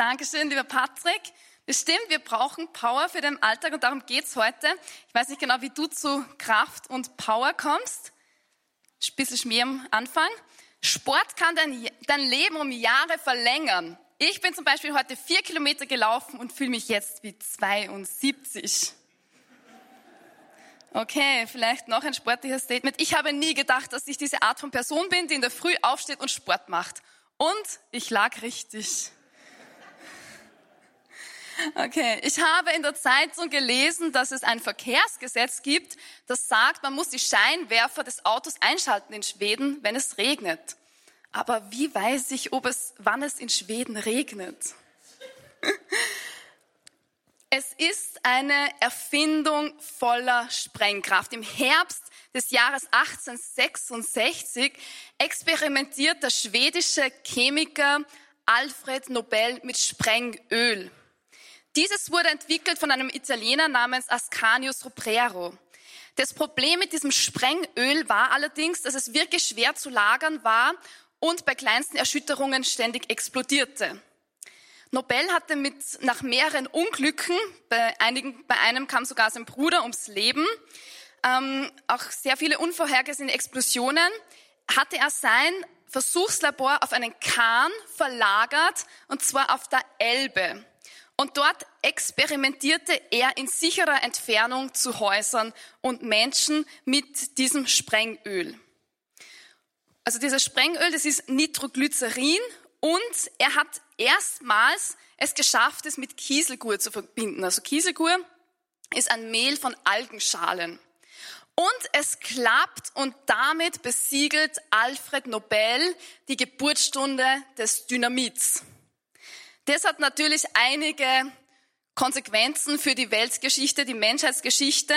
Dankeschön, lieber Patrick. Das stimmt, wir brauchen Power für den Alltag und darum geht's heute. Ich weiß nicht genau, wie du zu Kraft und Power kommst. Ein bisschen Schmier am Anfang. Sport kann dein, dein Leben um Jahre verlängern. Ich bin zum Beispiel heute vier Kilometer gelaufen und fühle mich jetzt wie 72. Okay, vielleicht noch ein sportliches Statement. Ich habe nie gedacht, dass ich diese Art von Person bin, die in der Früh aufsteht und Sport macht. Und ich lag richtig. Okay, ich habe in der Zeitung gelesen, dass es ein Verkehrsgesetz gibt, das sagt, man muss die Scheinwerfer des Autos einschalten in Schweden, wenn es regnet. Aber wie weiß ich, ob es, wann es in Schweden regnet? Es ist eine Erfindung voller Sprengkraft. Im Herbst des Jahres 1866 experimentiert der schwedische Chemiker Alfred Nobel mit Sprengöl. Dieses wurde entwickelt von einem Italiener namens Ascanius Roprero. Das Problem mit diesem Sprengöl war allerdings, dass es wirklich schwer zu lagern war und bei kleinsten Erschütterungen ständig explodierte. Nobel hatte mit, nach mehreren Unglücken, bei, einigen, bei einem kam sogar sein Bruder ums Leben, ähm, auch sehr viele unvorhergesehene Explosionen, hatte er sein Versuchslabor auf einen Kahn verlagert, und zwar auf der Elbe. Und dort experimentierte er in sicherer Entfernung zu Häusern und Menschen mit diesem Sprengöl. Also dieses Sprengöl, das ist Nitroglycerin und er hat erstmals es geschafft, es mit Kieselgur zu verbinden. Also Kieselgur ist ein Mehl von Algenschalen. Und es klappt und damit besiegelt Alfred Nobel die Geburtsstunde des Dynamits. Das hat natürlich einige Konsequenzen für die Weltgeschichte, die Menschheitsgeschichte.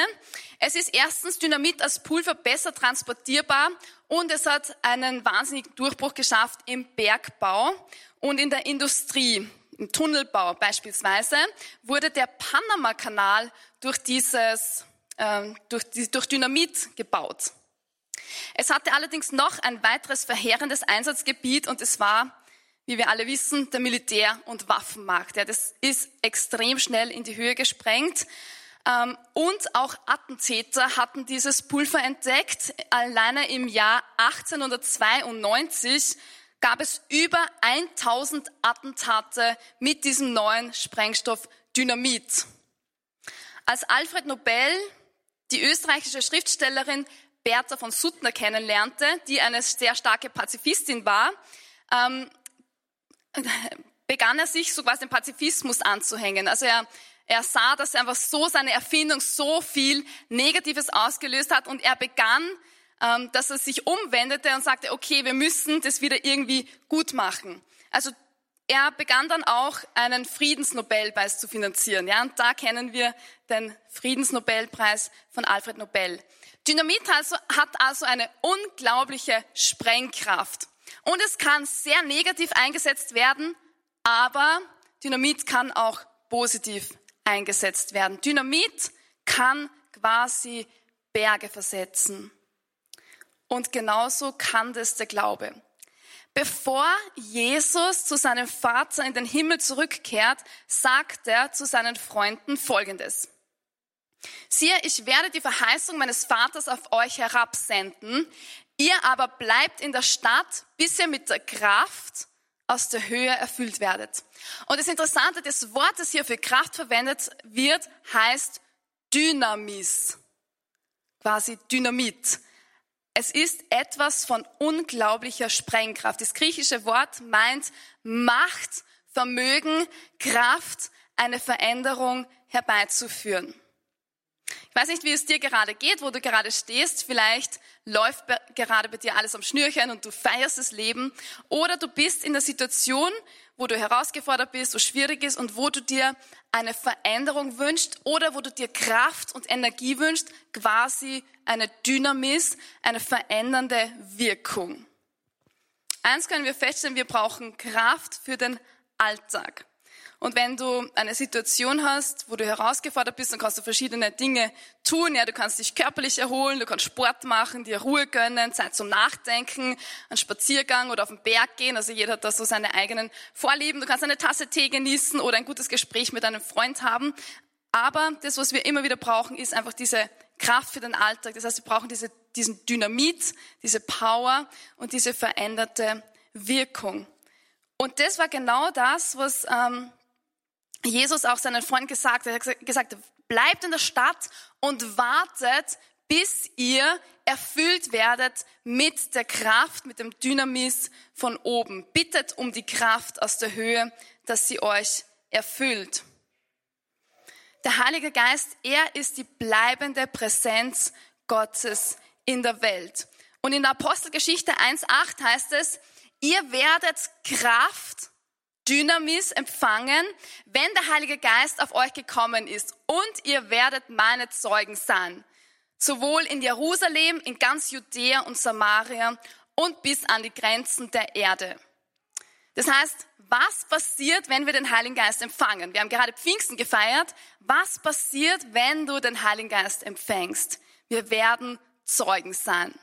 Es ist erstens Dynamit als Pulver besser transportierbar und es hat einen wahnsinnigen Durchbruch geschafft im Bergbau und in der Industrie. Im Tunnelbau beispielsweise wurde der Panama-Kanal durch dieses, äh, durch, durch Dynamit gebaut. Es hatte allerdings noch ein weiteres verheerendes Einsatzgebiet und es war wie wir alle wissen, der Militär- und Waffenmarkt. Ja, das ist extrem schnell in die Höhe gesprengt. Ähm, und auch Attentäter hatten dieses Pulver entdeckt. Alleine im Jahr 1892 gab es über 1000 Attentate mit diesem neuen Sprengstoff Dynamit. Als Alfred Nobel die österreichische Schriftstellerin Bertha von Suttner kennenlernte, die eine sehr starke Pazifistin war, ähm, begann er sich so quasi dem Pazifismus anzuhängen. Also er, er sah, dass einfach so seine Erfindung so viel Negatives ausgelöst hat und er begann, ähm, dass er sich umwendete und sagte, okay, wir müssen das wieder irgendwie gut machen. Also er begann dann auch einen Friedensnobelpreis zu finanzieren. Ja, und da kennen wir den Friedensnobelpreis von Alfred Nobel. Dynamit also, hat also eine unglaubliche Sprengkraft. Und es kann sehr negativ eingesetzt werden, aber Dynamit kann auch positiv eingesetzt werden. Dynamit kann quasi Berge versetzen. Und genauso kann das der Glaube. Bevor Jesus zu seinem Vater in den Himmel zurückkehrt, sagt er zu seinen Freunden Folgendes. Siehe, ich werde die Verheißung meines Vaters auf euch herabsenden. Ihr aber bleibt in der Stadt, bis ihr mit der Kraft aus der Höhe erfüllt werdet. Und das Interessante, das Wort, das hier für Kraft verwendet wird, heißt Dynamis. Quasi Dynamit. Es ist etwas von unglaublicher Sprengkraft. Das griechische Wort meint Macht, Vermögen, Kraft, eine Veränderung herbeizuführen. Ich weiß nicht, wie es dir gerade geht, wo du gerade stehst. Vielleicht läuft gerade bei dir alles am Schnürchen und du feierst das Leben. Oder du bist in der Situation, wo du herausgefordert bist, wo schwierig ist und wo du dir eine Veränderung wünschst oder wo du dir Kraft und Energie wünschst, quasi eine Dynamis, eine verändernde Wirkung. Eins können wir feststellen, wir brauchen Kraft für den Alltag. Und wenn du eine Situation hast, wo du herausgefordert bist, dann kannst du verschiedene Dinge tun. Ja, du kannst dich körperlich erholen, du kannst Sport machen, dir Ruhe gönnen, Zeit zum Nachdenken, einen Spaziergang oder auf den Berg gehen. Also jeder hat da so seine eigenen Vorlieben. Du kannst eine Tasse Tee genießen oder ein gutes Gespräch mit einem Freund haben. Aber das, was wir immer wieder brauchen, ist einfach diese Kraft für den Alltag. Das heißt, wir brauchen diese, diesen Dynamit, diese Power und diese veränderte Wirkung. Und das war genau das, was ähm, Jesus auch seinen Freunden gesagt. Er hat gesagt, bleibt in der Stadt und wartet, bis ihr erfüllt werdet mit der Kraft, mit dem Dynamis von oben. Bittet um die Kraft aus der Höhe, dass sie euch erfüllt. Der Heilige Geist, er ist die bleibende Präsenz Gottes in der Welt. Und in der Apostelgeschichte 1.8 heißt es, ihr werdet Kraft, Dynamis empfangen, wenn der Heilige Geist auf euch gekommen ist und ihr werdet meine Zeugen sein. Sowohl in Jerusalem, in ganz Judäa und Samaria und bis an die Grenzen der Erde. Das heißt, was passiert, wenn wir den Heiligen Geist empfangen? Wir haben gerade Pfingsten gefeiert. Was passiert, wenn du den Heiligen Geist empfängst? Wir werden Zeugen sein.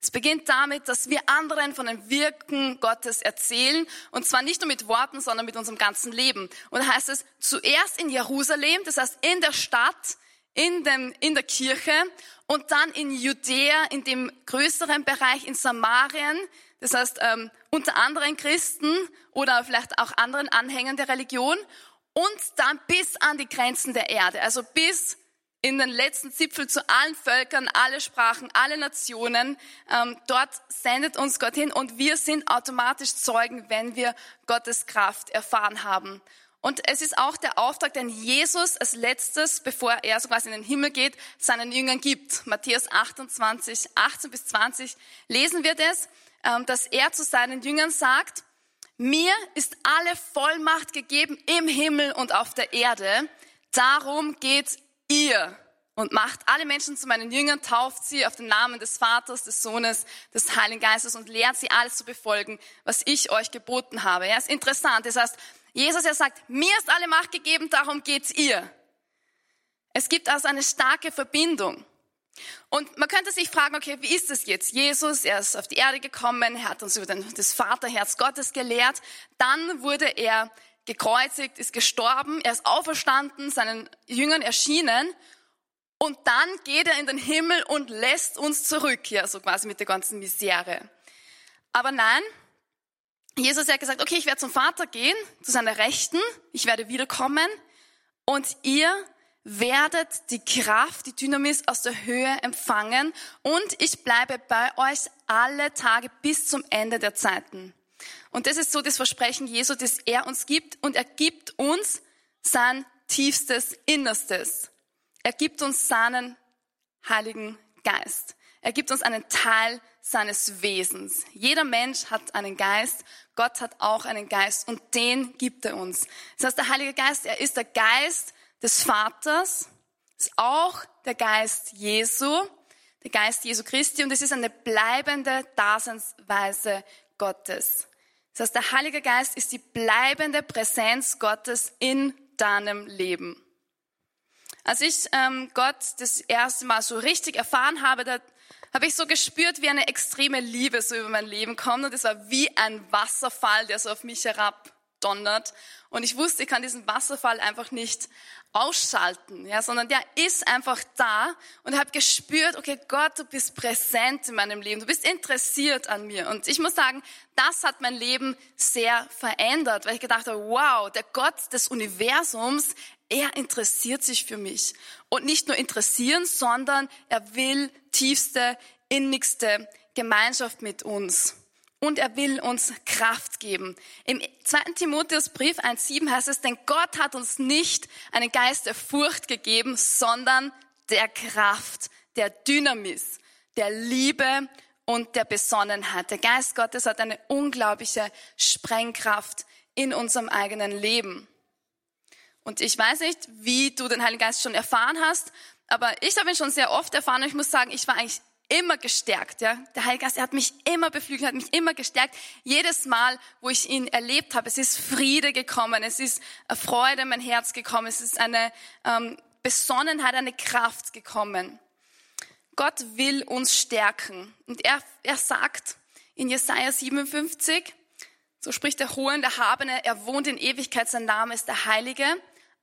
Es beginnt damit, dass wir anderen von den Wirken Gottes erzählen, und zwar nicht nur mit Worten, sondern mit unserem ganzen Leben. Und da heißt es zuerst in Jerusalem, das heißt in der Stadt, in, dem, in der Kirche, und dann in Judäa, in dem größeren Bereich, in Samarien, das heißt ähm, unter anderen Christen oder vielleicht auch anderen Anhängern der Religion. Und dann bis an die Grenzen der Erde, also bis in den letzten Zipfel zu allen Völkern, alle Sprachen, alle Nationen. Ähm, dort sendet uns Gott hin und wir sind automatisch Zeugen, wenn wir Gottes Kraft erfahren haben. Und es ist auch der Auftrag, den Jesus als letztes, bevor er so quasi in den Himmel geht, seinen Jüngern gibt. Matthäus 28, 18 bis 20 lesen wir das. Ähm, dass er zu seinen Jüngern sagt, mir ist alle Vollmacht gegeben im Himmel und auf der Erde. Darum geht ihr und macht alle Menschen zu meinen Jüngern, tauft sie auf den Namen des Vaters, des Sohnes, des Heiligen Geistes und lehrt sie alles zu befolgen, was ich euch geboten habe. Ja, ist interessant. Das heißt, Jesus, er sagt, mir ist alle Macht gegeben, darum geht's ihr. Es gibt also eine starke Verbindung. Und man könnte sich fragen, okay, wie ist es jetzt? Jesus, er ist auf die Erde gekommen, er hat uns über das Vaterherz Gottes gelehrt, dann wurde er gekreuzigt, ist gestorben, er ist auferstanden, seinen Jüngern erschienen und dann geht er in den Himmel und lässt uns zurück, ja, so quasi mit der ganzen Misere. Aber nein, Jesus hat gesagt, okay, ich werde zum Vater gehen, zu seiner Rechten, ich werde wiederkommen und ihr werdet die Kraft, die Dynamis aus der Höhe empfangen und ich bleibe bei euch alle Tage bis zum Ende der Zeiten. Und das ist so das Versprechen Jesu, das er uns gibt und er gibt uns sein tiefstes Innerstes. Er gibt uns seinen Heiligen Geist. Er gibt uns einen Teil seines Wesens. Jeder Mensch hat einen Geist. Gott hat auch einen Geist und den gibt er uns. Das heißt, der Heilige Geist, er ist der Geist, des Vaters, ist auch der Geist Jesu, der Geist Jesu Christi und es ist eine bleibende Daseinsweise Gottes. Das heißt, der Heilige Geist ist die bleibende Präsenz Gottes in deinem Leben. Als ich ähm, Gott das erste Mal so richtig erfahren habe, da habe ich so gespürt, wie eine extreme Liebe so über mein Leben kommt und es war wie ein Wasserfall, der so auf mich herab donnert. Und ich wusste, ich kann diesen Wasserfall einfach nicht ausschalten, ja, sondern der ist einfach da und habe gespürt, okay, Gott, du bist präsent in meinem Leben, du bist interessiert an mir. Und ich muss sagen, das hat mein Leben sehr verändert, weil ich gedacht habe, wow, der Gott des Universums, er interessiert sich für mich. Und nicht nur interessieren, sondern er will tiefste, innigste Gemeinschaft mit uns und er will uns Kraft geben. Im 2. Timotheusbrief 1.7 heißt es, denn Gott hat uns nicht einen Geist der Furcht gegeben, sondern der Kraft, der Dynamis, der Liebe und der Besonnenheit. Der Geist Gottes hat eine unglaubliche Sprengkraft in unserem eigenen Leben. Und ich weiß nicht, wie du den Heiligen Geist schon erfahren hast, aber ich habe ihn schon sehr oft erfahren und ich muss sagen, ich war eigentlich immer gestärkt. Ja? Der Heilige Geist, er hat mich immer beflügelt, hat mich immer gestärkt. Jedes Mal, wo ich ihn erlebt habe, es ist Friede gekommen, es ist Freude in mein Herz gekommen, es ist eine ähm, Besonnenheit, eine Kraft gekommen. Gott will uns stärken. Und er, er sagt in Jesaja 57, so spricht der Hohe und der Habene, er wohnt in Ewigkeit, sein Name ist der Heilige.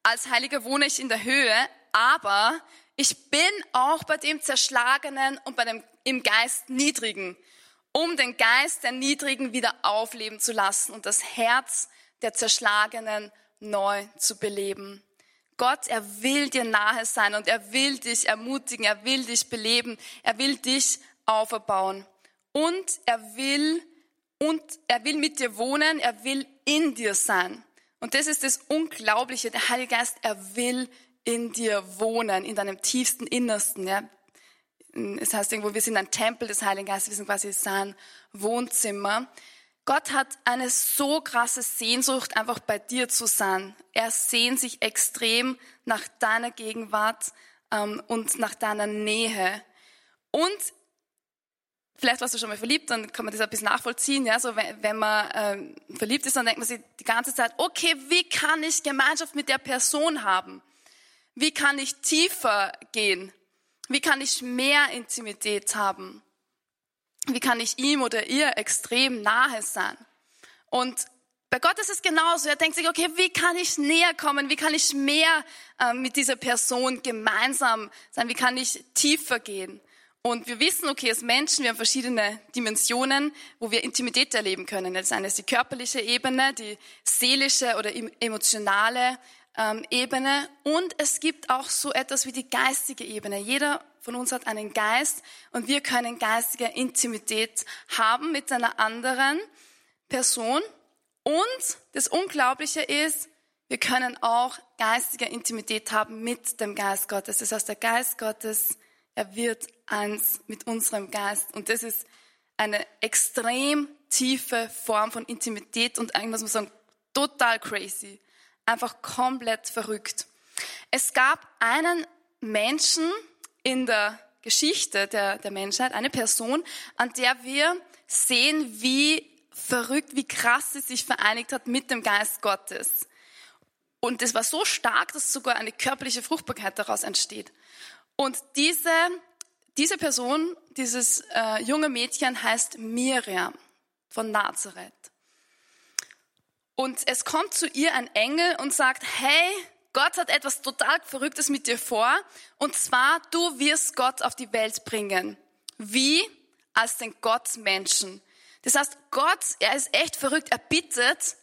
Als Heiliger wohne ich in der Höhe, aber ich bin auch bei dem Zerschlagenen und bei dem im Geist Niedrigen, um den Geist der Niedrigen wieder aufleben zu lassen und das Herz der Zerschlagenen neu zu beleben. Gott, er will dir nahe sein und er will dich ermutigen, er will dich beleben, er will dich auferbauen. Und er will, und er will mit dir wohnen, er will in dir sein. Und das ist das Unglaubliche. Der Heilige Geist, er will in dir wohnen, in deinem tiefsten Innersten. Ja. Es heißt irgendwo, wir sind ein Tempel des Heiligen Geistes, wir sind quasi sein Wohnzimmer. Gott hat eine so krasse Sehnsucht, einfach bei dir zu sein. Er sehnt sich extrem nach deiner Gegenwart ähm, und nach deiner Nähe. Und vielleicht warst du schon mal verliebt, dann kann man das ein bisschen nachvollziehen. Ja, so wenn, wenn man ähm, verliebt ist, dann denkt man sich die ganze Zeit, okay, wie kann ich Gemeinschaft mit der Person haben? Wie kann ich tiefer gehen? Wie kann ich mehr Intimität haben? Wie kann ich ihm oder ihr extrem nahe sein? Und bei Gott ist es genauso. Er denkt sich, okay, wie kann ich näher kommen? Wie kann ich mehr äh, mit dieser Person gemeinsam sein? Wie kann ich tiefer gehen? Und wir wissen, okay, als Menschen, wir haben verschiedene Dimensionen, wo wir Intimität erleben können. Das eine ist die körperliche Ebene, die seelische oder emotionale ähm, Ebene und es gibt auch so etwas wie die geistige Ebene. Jeder von uns hat einen Geist und wir können geistige Intimität haben mit einer anderen Person. Und das Unglaubliche ist, wir können auch geistige Intimität haben mit dem Geist Gottes. Das heißt, der Geist Gottes, er wird eins mit unserem Geist. Und das ist eine extrem tiefe Form von Intimität und eigentlich muss man sagen, total crazy einfach komplett verrückt. Es gab einen Menschen in der Geschichte der, der Menschheit, eine Person, an der wir sehen, wie verrückt, wie krass sie sich vereinigt hat mit dem Geist Gottes. Und das war so stark, dass sogar eine körperliche Fruchtbarkeit daraus entsteht. Und diese, diese Person, dieses äh, junge Mädchen heißt Miriam von Nazareth. Und es kommt zu ihr ein Engel und sagt, hey, Gott hat etwas total Verrücktes mit dir vor. Und zwar, du wirst Gott auf die Welt bringen. Wie? Als den Gottmenschen. Das heißt, Gott, er ist echt verrückt. Er bittet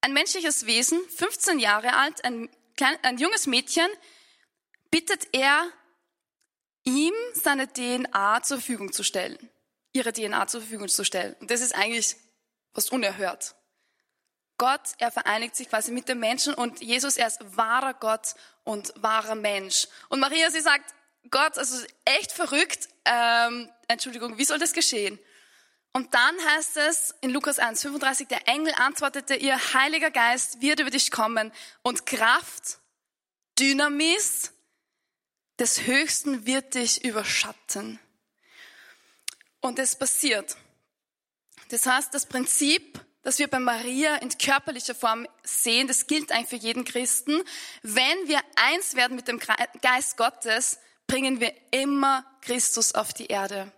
ein menschliches Wesen, 15 Jahre alt, ein, klein, ein junges Mädchen, bittet er, ihm seine DNA zur Verfügung zu stellen. Ihre DNA zur Verfügung zu stellen. Und das ist eigentlich was unerhört. Gott, er vereinigt sich quasi mit dem Menschen und Jesus, er ist wahrer Gott und wahrer Mensch. Und Maria, sie sagt, Gott, also echt verrückt, ähm, Entschuldigung, wie soll das geschehen? Und dann heißt es in Lukas 1, 35, der Engel antwortete ihr, Heiliger Geist wird über dich kommen und Kraft, Dynamis des Höchsten wird dich überschatten. Und es passiert. Das heißt, das Prinzip das wir bei Maria in körperlicher Form sehen, das gilt eigentlich für jeden Christen. Wenn wir eins werden mit dem Geist Gottes, bringen wir immer Christus auf die Erde.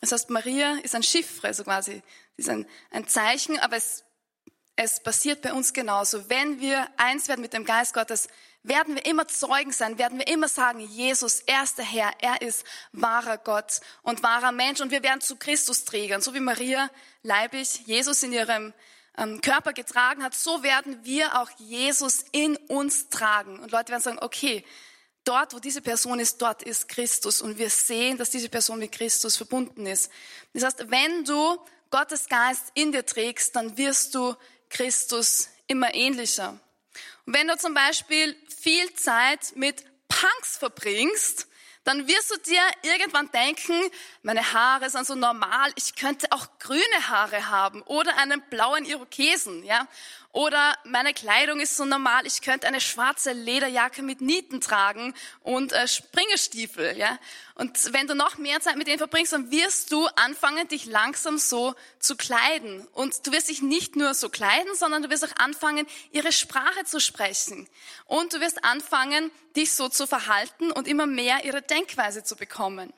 Das heißt, Maria ist ein Chiffre, so quasi. Sie ist ein, ein Zeichen, aber es, es passiert bei uns genauso. Wenn wir eins werden mit dem Geist Gottes, werden wir immer Zeugen sein, werden wir immer sagen, Jesus, er ist der Herr, er ist wahrer Gott und wahrer Mensch und wir werden zu Christus trägern, so wie Maria leiblich Jesus in ihrem ähm, Körper getragen hat, so werden wir auch Jesus in uns tragen. Und Leute werden sagen, okay, dort, wo diese Person ist, dort ist Christus und wir sehen, dass diese Person mit Christus verbunden ist. Das heißt, wenn du Gottes Geist in dir trägst, dann wirst du Christus immer ähnlicher. Und wenn du zum Beispiel viel Zeit mit Punks verbringst, dann wirst du dir irgendwann denken, meine Haare sind so normal, ich könnte auch grüne Haare haben oder einen blauen Irokesen, ja. Oder meine Kleidung ist so normal, ich könnte eine schwarze Lederjacke mit Nieten tragen und äh, Springestiefel. Ja? Und wenn du noch mehr Zeit mit denen verbringst, dann wirst du anfangen, dich langsam so zu kleiden. Und du wirst dich nicht nur so kleiden, sondern du wirst auch anfangen, ihre Sprache zu sprechen. Und du wirst anfangen, dich so zu verhalten und immer mehr ihre Denkweise zu bekommen.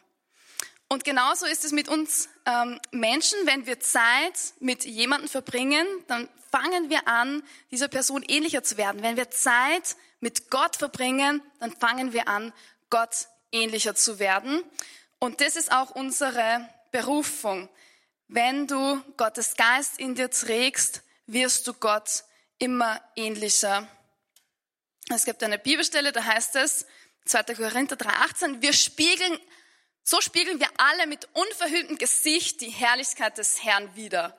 Und genauso ist es mit uns ähm, Menschen, wenn wir Zeit mit jemandem verbringen, dann fangen wir an, dieser Person ähnlicher zu werden. Wenn wir Zeit mit Gott verbringen, dann fangen wir an, Gott ähnlicher zu werden. Und das ist auch unsere Berufung. Wenn du Gottes Geist in dir trägst, wirst du Gott immer ähnlicher. Es gibt eine Bibelstelle, da heißt es, 2. Korinther 3,18, wir spiegeln so spiegeln wir alle mit unverhülltem Gesicht die Herrlichkeit des Herrn wider.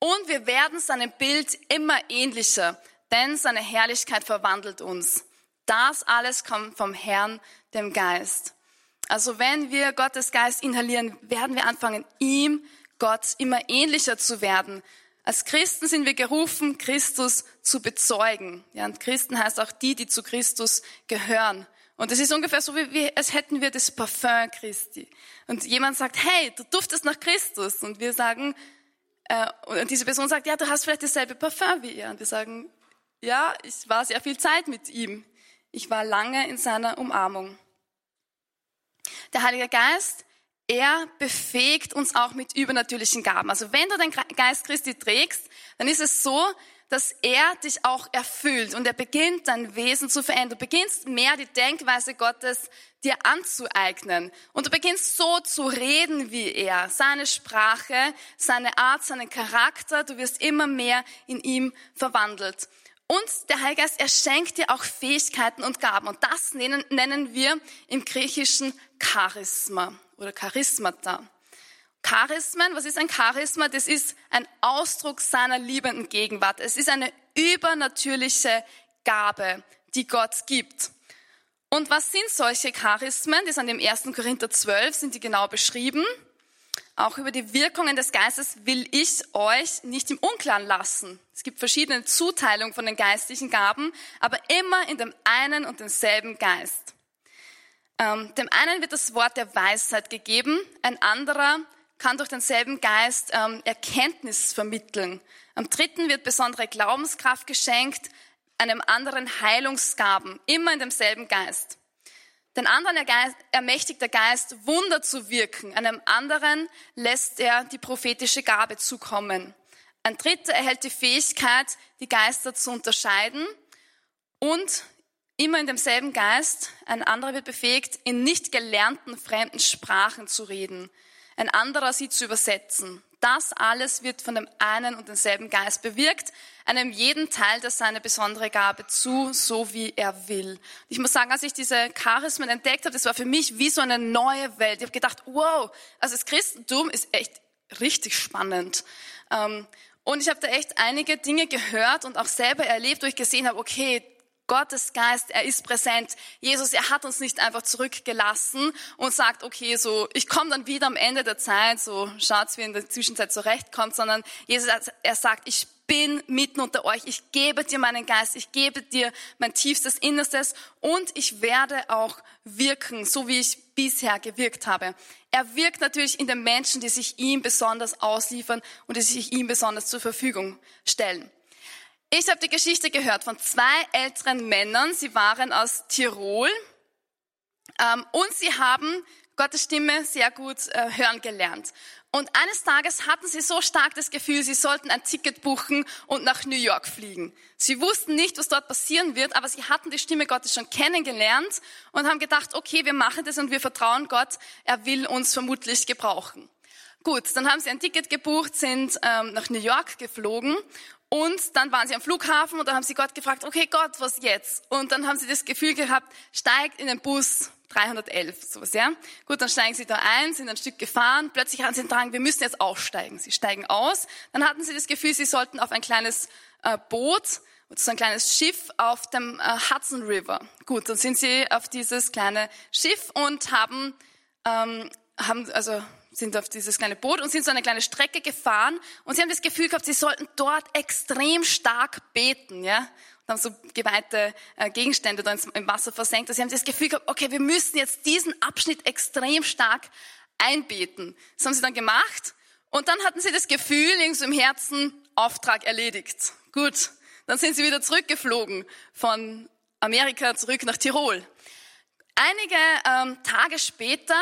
Und wir werden seinem Bild immer ähnlicher, denn seine Herrlichkeit verwandelt uns. Das alles kommt vom Herrn, dem Geist. Also wenn wir Gottes Geist inhalieren, werden wir anfangen, ihm, Gott, immer ähnlicher zu werden. Als Christen sind wir gerufen, Christus zu bezeugen. Ja, und Christen heißt auch die, die zu Christus gehören. Und es ist ungefähr so, wie, wie als hätten wir das Parfum Christi. Und jemand sagt, hey, du duftest nach Christus. Und wir sagen, äh, und diese Person sagt, ja, du hast vielleicht dasselbe Parfum wie er. Und wir sagen, ja, ich war sehr viel Zeit mit ihm. Ich war lange in seiner Umarmung. Der Heilige Geist, er befähigt uns auch mit übernatürlichen Gaben. Also wenn du den Geist Christi trägst, dann ist es so, dass er dich auch erfüllt und er beginnt dein Wesen zu verändern. Du beginnst mehr die Denkweise Gottes dir anzueignen und du beginnst so zu reden wie er, seine Sprache, seine Art, seinen Charakter. Du wirst immer mehr in ihm verwandelt. Und der Heilige Geist, er schenkt dir auch Fähigkeiten und Gaben. Und das nennen, nennen wir im Griechischen Charisma oder Charismata. Charismen, was ist ein Charisma? Das ist ein Ausdruck seiner liebenden Gegenwart. Es ist eine übernatürliche Gabe, die Gott gibt. Und was sind solche Charismen? Die sind im 1. Korinther 12, sind die genau beschrieben. Auch über die Wirkungen des Geistes will ich euch nicht im Unklaren lassen. Es gibt verschiedene Zuteilungen von den geistlichen Gaben, aber immer in dem einen und denselben Geist. Ähm, dem einen wird das Wort der Weisheit gegeben, ein anderer kann durch denselben Geist ähm, Erkenntnis vermitteln. Am dritten wird besondere Glaubenskraft geschenkt, einem anderen Heilungsgaben, immer in demselben Geist. Den anderen ermächtigt der Geist, Wunder zu wirken. Einem anderen lässt er die prophetische Gabe zukommen. Ein dritter erhält die Fähigkeit, die Geister zu unterscheiden. Und immer in demselben Geist, ein anderer wird befähigt, in nicht gelernten fremden Sprachen zu reden ein anderer sie zu übersetzen. Das alles wird von dem einen und denselben Geist bewirkt, einem jeden Teil der seine besondere Gabe zu, so wie er will. Ich muss sagen, als ich diese Charismen entdeckt habe, das war für mich wie so eine neue Welt. Ich habe gedacht, wow, also das Christentum ist echt richtig spannend. Ähm, und ich habe da echt einige Dinge gehört und auch selber erlebt, wo ich gesehen habe, okay, Gottes Geist, er ist präsent. Jesus, er hat uns nicht einfach zurückgelassen und sagt, okay, so, ich komme dann wieder am Ende der Zeit, so schaut's, wie in der Zwischenzeit zurechtkommt, sondern Jesus, er sagt, ich bin mitten unter euch. Ich gebe dir meinen Geist, ich gebe dir mein tiefstes Innerstes und ich werde auch wirken, so wie ich bisher gewirkt habe. Er wirkt natürlich in den Menschen, die sich ihm besonders ausliefern und die sich ihm besonders zur Verfügung stellen. Ich habe die Geschichte gehört von zwei älteren Männern. Sie waren aus Tirol ähm, und sie haben Gottes Stimme sehr gut äh, hören gelernt. Und eines Tages hatten sie so stark das Gefühl, sie sollten ein Ticket buchen und nach New York fliegen. Sie wussten nicht, was dort passieren wird, aber sie hatten die Stimme Gottes schon kennengelernt und haben gedacht, okay, wir machen das und wir vertrauen Gott, er will uns vermutlich gebrauchen. Gut, dann haben sie ein Ticket gebucht, sind ähm, nach New York geflogen und dann waren sie am Flughafen und dann haben sie Gott gefragt, okay Gott, was jetzt? Und dann haben sie das Gefühl gehabt, steigt in den Bus 311, sowas, ja. Gut, dann steigen sie da ein, sind ein Stück gefahren, plötzlich haben sie den Drang, wir müssen jetzt aussteigen. Sie steigen aus, dann hatten sie das Gefühl, sie sollten auf ein kleines äh, Boot, so ein kleines Schiff auf dem äh, Hudson River. Gut, dann sind sie auf dieses kleine Schiff und haben ähm, haben, also sind auf dieses kleine Boot und sind so eine kleine Strecke gefahren und sie haben das Gefühl gehabt, sie sollten dort extrem stark beten, ja. Und haben so geweihte äh, Gegenstände da im Wasser versenkt. Also sie haben das Gefühl gehabt, okay, wir müssen jetzt diesen Abschnitt extrem stark einbeten. Das haben sie dann gemacht und dann hatten sie das Gefühl, irgendwie im Herzen, Auftrag erledigt. Gut, dann sind sie wieder zurückgeflogen von Amerika zurück nach Tirol. Einige ähm, Tage später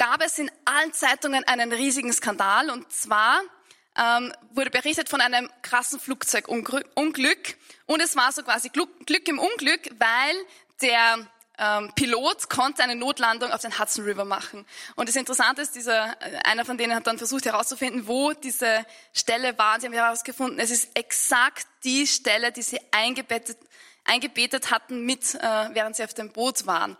gab es in allen Zeitungen einen riesigen Skandal und zwar ähm, wurde berichtet von einem krassen Flugzeugunglück und es war so quasi Glück, Glück im Unglück, weil der ähm, Pilot konnte eine Notlandung auf den Hudson River machen. Und das Interessante ist, dieser, äh, einer von denen hat dann versucht herauszufinden, wo diese Stelle war. Sie haben herausgefunden, es ist exakt die Stelle, die sie eingebettet, eingebetet hatten, mit, äh, während sie auf dem Boot waren.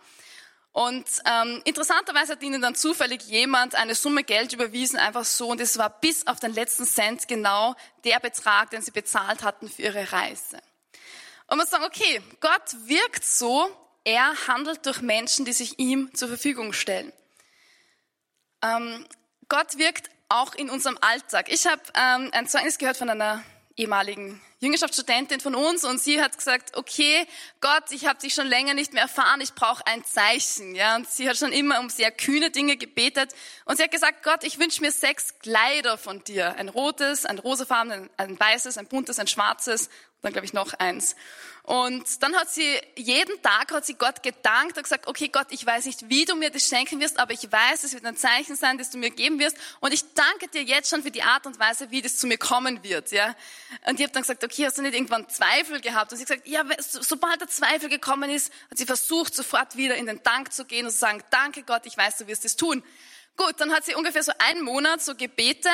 Und ähm, interessanterweise hat ihnen dann zufällig jemand eine Summe Geld überwiesen, einfach so. Und es war bis auf den letzten Cent genau der Betrag, den sie bezahlt hatten für ihre Reise. Und man sagt, okay, Gott wirkt so, er handelt durch Menschen, die sich ihm zur Verfügung stellen. Ähm, Gott wirkt auch in unserem Alltag. Ich habe ähm, ein Zeugnis gehört von einer ehemaligen Jüngerschaftsstudentin von uns und sie hat gesagt, okay, Gott, ich habe dich schon länger nicht mehr erfahren, ich brauche ein Zeichen. Ja, und sie hat schon immer um sehr kühne Dinge gebetet und sie hat gesagt, Gott, ich wünsche mir sechs Kleider von dir, ein rotes, ein rosafarbenes, ein weißes, ein buntes, ein schwarzes dann glaube ich noch eins. Und dann hat sie, jeden Tag hat sie Gott gedankt und gesagt, okay Gott, ich weiß nicht, wie du mir das schenken wirst, aber ich weiß, es wird ein Zeichen sein, das du mir geben wirst. Und ich danke dir jetzt schon für die Art und Weise, wie das zu mir kommen wird, ja. Und ich habe dann gesagt, okay, hast du nicht irgendwann Zweifel gehabt? Und sie gesagt, ja, sobald der Zweifel gekommen ist, hat sie versucht, sofort wieder in den Dank zu gehen und zu sagen, danke Gott, ich weiß, du wirst es tun. Gut, dann hat sie ungefähr so einen Monat so gebetet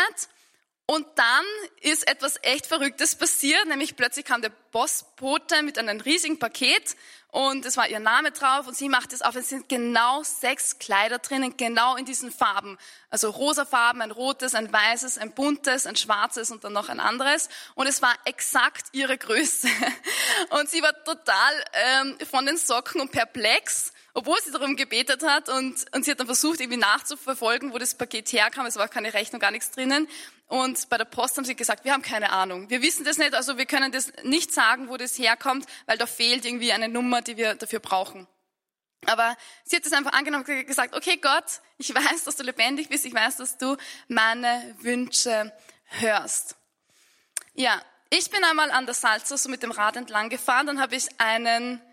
und dann ist etwas echt Verrücktes passiert, nämlich plötzlich kam der Bossbote mit einem riesigen Paket und es war ihr Name drauf und sie macht es auf. Es sind genau sechs Kleider drinnen, genau in diesen Farben. Also rosa Farben, ein rotes, ein weißes, ein buntes, ein schwarzes und dann noch ein anderes. Und es war exakt ihre Größe. Und sie war total ähm, von den Socken und perplex obwohl sie darum gebetet hat und, und sie hat dann versucht, irgendwie nachzuverfolgen, wo das Paket herkam. Es war keine Rechnung, gar nichts drinnen. Und bei der Post haben sie gesagt, wir haben keine Ahnung. Wir wissen das nicht, also wir können das nicht sagen, wo das herkommt, weil da fehlt irgendwie eine Nummer, die wir dafür brauchen. Aber sie hat es einfach angenommen und gesagt, okay Gott, ich weiß, dass du lebendig bist, ich weiß, dass du meine Wünsche hörst. Ja, ich bin einmal an der Salza so mit dem Rad entlang gefahren, dann habe ich einen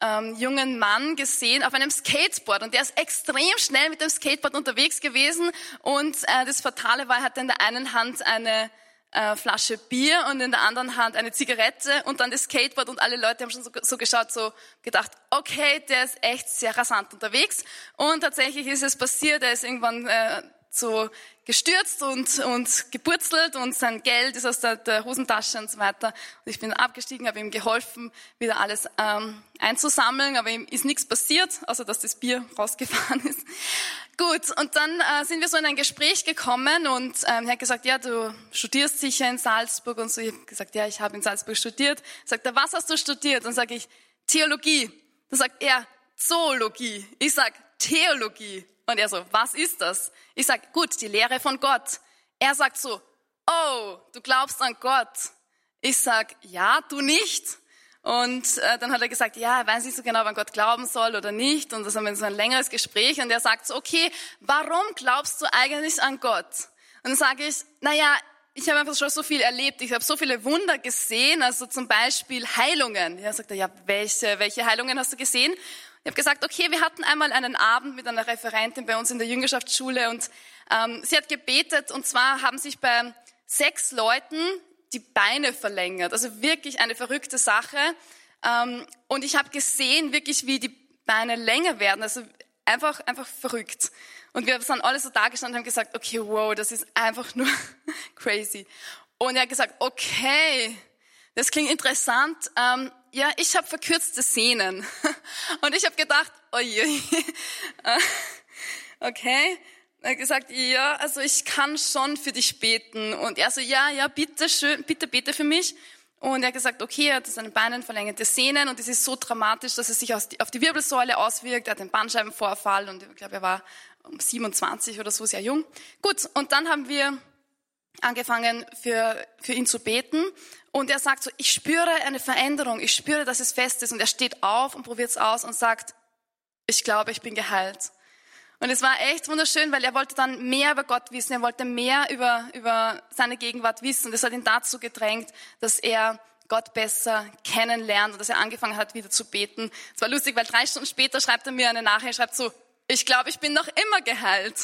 ähm, jungen Mann gesehen auf einem Skateboard. Und der ist extrem schnell mit dem Skateboard unterwegs gewesen. Und äh, das Fatale war, er hatte in der einen Hand eine äh, Flasche Bier und in der anderen Hand eine Zigarette und dann das Skateboard. Und alle Leute haben schon so, so geschaut, so gedacht, okay, der ist echt sehr rasant unterwegs. Und tatsächlich ist es passiert, er ist irgendwann äh, so gestürzt und, und gepurzelt und sein Geld ist aus der, der Hosentasche und so weiter. Und ich bin abgestiegen, habe ihm geholfen, wieder alles ähm, einzusammeln, aber ihm ist nichts passiert, außer dass das Bier rausgefahren ist. Gut, und dann äh, sind wir so in ein Gespräch gekommen und ähm, er hat gesagt, ja, du studierst sicher in Salzburg und so. Ich habe gesagt, ja, ich habe in Salzburg studiert. Sagt er, was hast du studiert? Dann sage ich, Theologie. Dann sagt er, Zoologie. Ich sag Theologie. Und er so, was ist das? Ich sag, gut, die Lehre von Gott. Er sagt so, oh, du glaubst an Gott. Ich sag, ja, du nicht. Und äh, dann hat er gesagt, ja, er weiß nicht so genau, wann Gott glauben soll oder nicht. Und das haben wir so ein längeres Gespräch. Und er sagt so, okay, warum glaubst du eigentlich an Gott? Und dann sage ich, naja, ich habe einfach schon so viel erlebt. Ich habe so viele Wunder gesehen, also zum Beispiel Heilungen. Ja, sagt er, ja, welche, welche Heilungen hast du gesehen? Ich habe gesagt, okay, wir hatten einmal einen Abend mit einer Referentin bei uns in der Jüngerschaftsschule und ähm, sie hat gebetet und zwar haben sich bei sechs Leuten die Beine verlängert. Also wirklich eine verrückte Sache. Ähm, und ich habe gesehen, wirklich, wie die Beine länger werden. Also einfach, einfach verrückt. Und wir sind alle so da gestanden und haben gesagt, okay, wow, das ist einfach nur crazy. Und er hat gesagt, okay, das klingt interessant. Ähm, ja, ich habe verkürzte Sehnen. Und ich habe gedacht, oje, okay. Er hat gesagt, ja, also ich kann schon für dich beten. Und er so, ja, ja, bitte schön, bitte bete für mich. Und er hat gesagt, okay, er hat seine Beine verlängerte Sehnen und es ist so dramatisch, dass es sich auf die Wirbelsäule auswirkt. Er hat einen Bandscheibenvorfall und ich glaube, er war 27 oder so, sehr jung. Gut, und dann haben wir angefangen für, für ihn zu beten. Und er sagt so, ich spüre eine Veränderung, ich spüre, dass es fest ist. Und er steht auf und probiert es aus und sagt, ich glaube, ich bin geheilt. Und es war echt wunderschön, weil er wollte dann mehr über Gott wissen, er wollte mehr über, über seine Gegenwart wissen. Und das hat ihn dazu gedrängt, dass er Gott besser kennenlernt und dass er angefangen hat, wieder zu beten. Es war lustig, weil drei Stunden später schreibt er mir eine Nachricht, schreibt so, ich glaube, ich bin noch immer geheilt.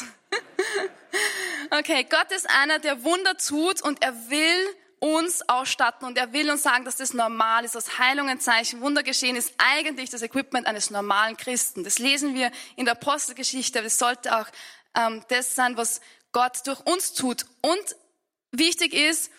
okay, Gott ist einer, der Wunder tut und er will uns ausstatten und er will uns sagen, dass das normal ist, dass Heilung ein Zeichen, Wunder geschehen ist eigentlich das Equipment eines normalen Christen. Das lesen wir in der Apostelgeschichte, aber das sollte auch ähm, das sein, was Gott durch uns tut. Und wichtig ist,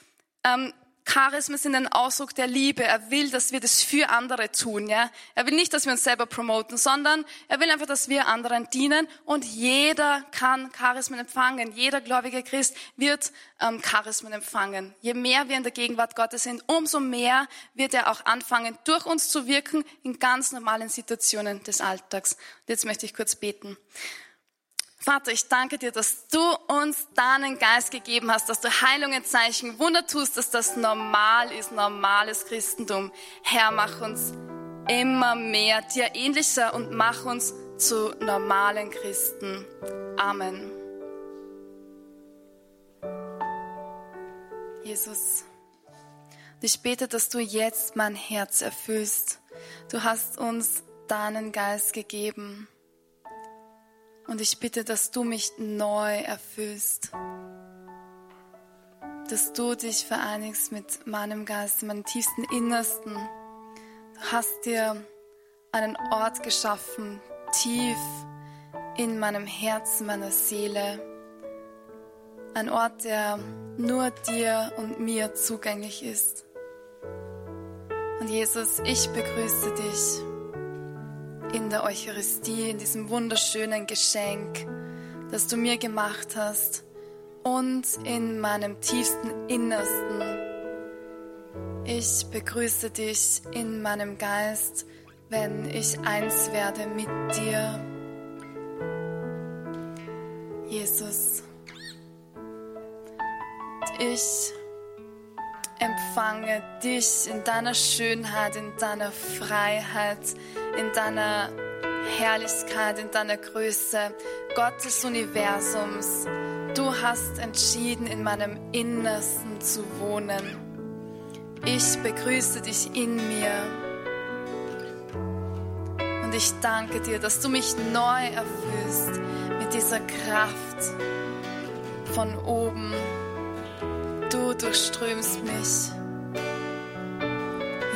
ähm, Charismen sind ein Ausdruck der Liebe. Er will, dass wir das für andere tun. Ja? Er will nicht, dass wir uns selber promoten, sondern er will einfach, dass wir anderen dienen. Und jeder kann Charismen empfangen. Jeder gläubige Christ wird ähm, Charismen empfangen. Je mehr wir in der Gegenwart Gottes sind, umso mehr wird er auch anfangen, durch uns zu wirken in ganz normalen Situationen des Alltags. Und jetzt möchte ich kurz beten. Vater, ich danke dir, dass du uns deinen Geist gegeben hast, dass du Heilungen, Zeichen, Wunder tust, dass das normal ist, normales Christentum. Herr, mach uns immer mehr dir ähnlicher und mach uns zu normalen Christen. Amen. Jesus, ich bete, dass du jetzt mein Herz erfüllst. Du hast uns deinen Geist gegeben. Und ich bitte, dass du mich neu erfüllst. Dass du dich vereinigst mit meinem Geist, meinem tiefsten Innersten. Du hast dir einen Ort geschaffen, tief in meinem Herzen, meiner Seele. Ein Ort, der nur dir und mir zugänglich ist. Und Jesus, ich begrüße dich in der Eucharistie, in diesem wunderschönen Geschenk, das du mir gemacht hast und in meinem tiefsten Innersten. Ich begrüße dich in meinem Geist, wenn ich eins werde mit dir. Jesus, ich empfange dich in deiner Schönheit, in deiner Freiheit, in deiner Herrlichkeit, in deiner Größe, Gott des Universums. Du hast entschieden, in meinem Innersten zu wohnen. Ich begrüße dich in mir. Und ich danke dir, dass du mich neu erfüllst mit dieser Kraft von oben durchströmst mich.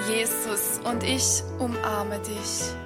Jesus, und ich umarme dich.